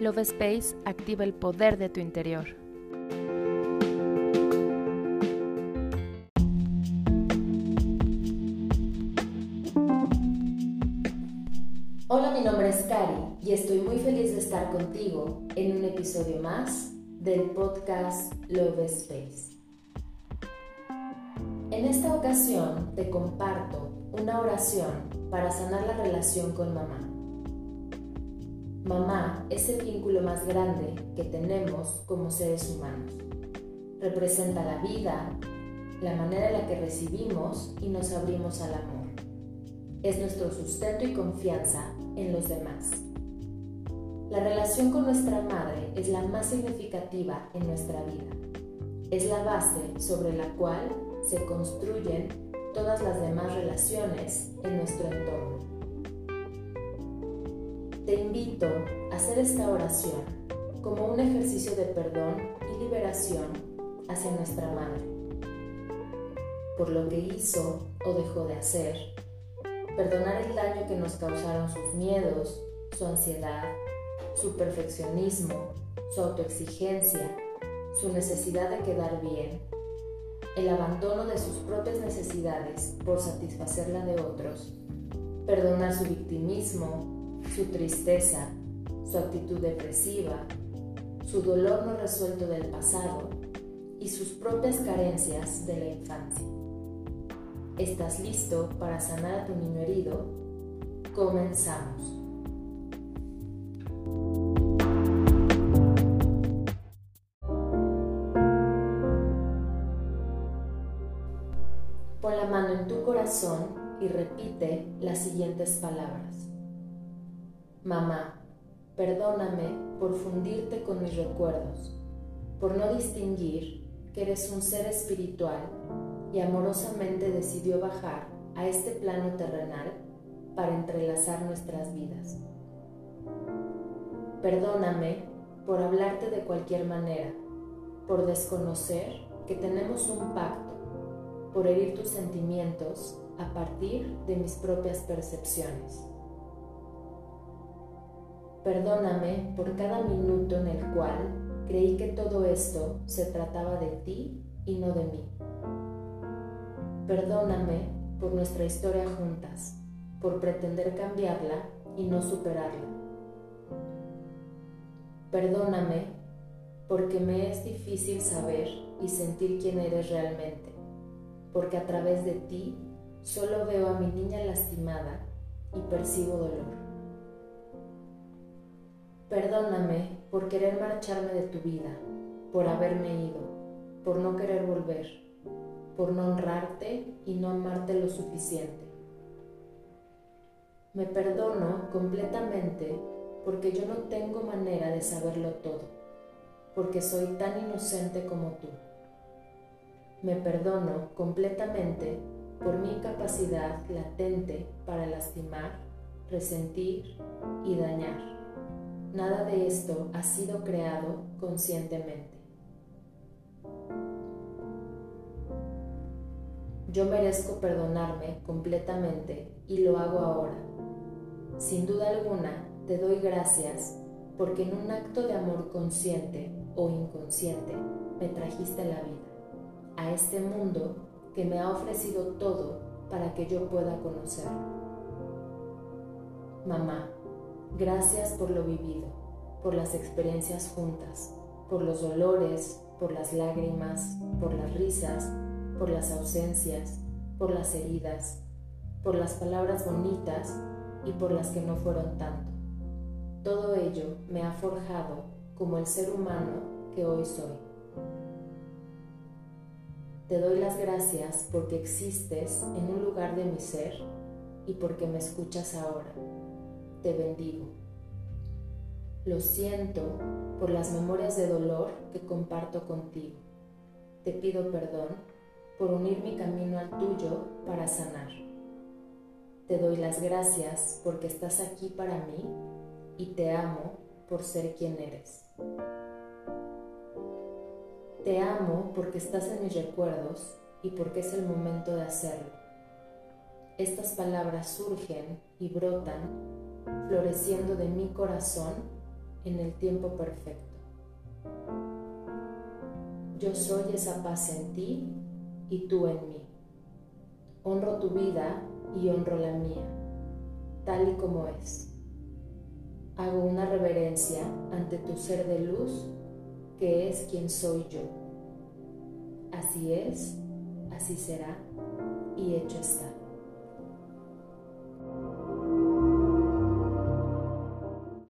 Love Space activa el poder de tu interior. Hola, mi nombre es Cari y estoy muy feliz de estar contigo en un episodio más del podcast Love Space. En esta ocasión te comparto una oración para sanar la relación con mamá. Mamá es el vínculo más grande que tenemos como seres humanos. Representa la vida, la manera en la que recibimos y nos abrimos al amor. Es nuestro sustento y confianza en los demás. La relación con nuestra madre es la más significativa en nuestra vida. Es la base sobre la cual se construyen todas las demás relaciones en nuestro entorno. Te invito a hacer esta oración como un ejercicio de perdón y liberación hacia nuestra madre, por lo que hizo o dejó de hacer, perdonar el daño que nos causaron sus miedos, su ansiedad, su perfeccionismo, su autoexigencia, su necesidad de quedar bien, el abandono de sus propias necesidades por satisfacer la de otros, perdonar su victimismo, su tristeza, su actitud depresiva, su dolor no resuelto del pasado y sus propias carencias de la infancia. ¿Estás listo para sanar a tu niño herido? Comenzamos. Pon la mano en tu corazón y repite las siguientes palabras. Mamá, perdóname por fundirte con mis recuerdos, por no distinguir que eres un ser espiritual y amorosamente decidió bajar a este plano terrenal para entrelazar nuestras vidas. Perdóname por hablarte de cualquier manera, por desconocer que tenemos un pacto, por herir tus sentimientos a partir de mis propias percepciones. Perdóname por cada minuto en el cual creí que todo esto se trataba de ti y no de mí. Perdóname por nuestra historia juntas, por pretender cambiarla y no superarla. Perdóname porque me es difícil saber y sentir quién eres realmente, porque a través de ti solo veo a mi niña lastimada y percibo dolor. Perdóname por querer marcharme de tu vida, por haberme ido, por no querer volver, por no honrarte y no amarte lo suficiente. Me perdono completamente porque yo no tengo manera de saberlo todo, porque soy tan inocente como tú. Me perdono completamente por mi incapacidad latente para lastimar, resentir y dañar. Nada de esto ha sido creado conscientemente. Yo merezco perdonarme completamente y lo hago ahora. Sin duda alguna, te doy gracias porque en un acto de amor consciente o inconsciente me trajiste la vida, a este mundo que me ha ofrecido todo para que yo pueda conocerlo. Mamá, Gracias por lo vivido, por las experiencias juntas, por los dolores, por las lágrimas, por las risas, por las ausencias, por las heridas, por las palabras bonitas y por las que no fueron tanto. Todo ello me ha forjado como el ser humano que hoy soy. Te doy las gracias porque existes en un lugar de mi ser y porque me escuchas ahora te bendigo. Lo siento por las memorias de dolor que comparto contigo. Te pido perdón por unir mi camino al tuyo para sanar. Te doy las gracias porque estás aquí para mí y te amo por ser quien eres. Te amo porque estás en mis recuerdos y porque es el momento de hacerlo. Estas palabras surgen y brotan floreciendo de mi corazón en el tiempo perfecto. Yo soy esa paz en ti y tú en mí. Honro tu vida y honro la mía, tal y como es. Hago una reverencia ante tu ser de luz, que es quien soy yo. Así es, así será y hecho está.